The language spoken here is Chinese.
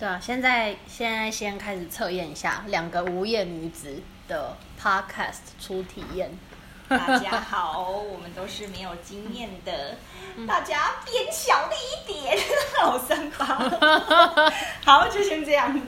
对啊，现在现在先开始测验一下两个无业女子的 podcast 初体验。大家好，我们都是没有经验的，大家变小了一点，好三八。好，就先这样。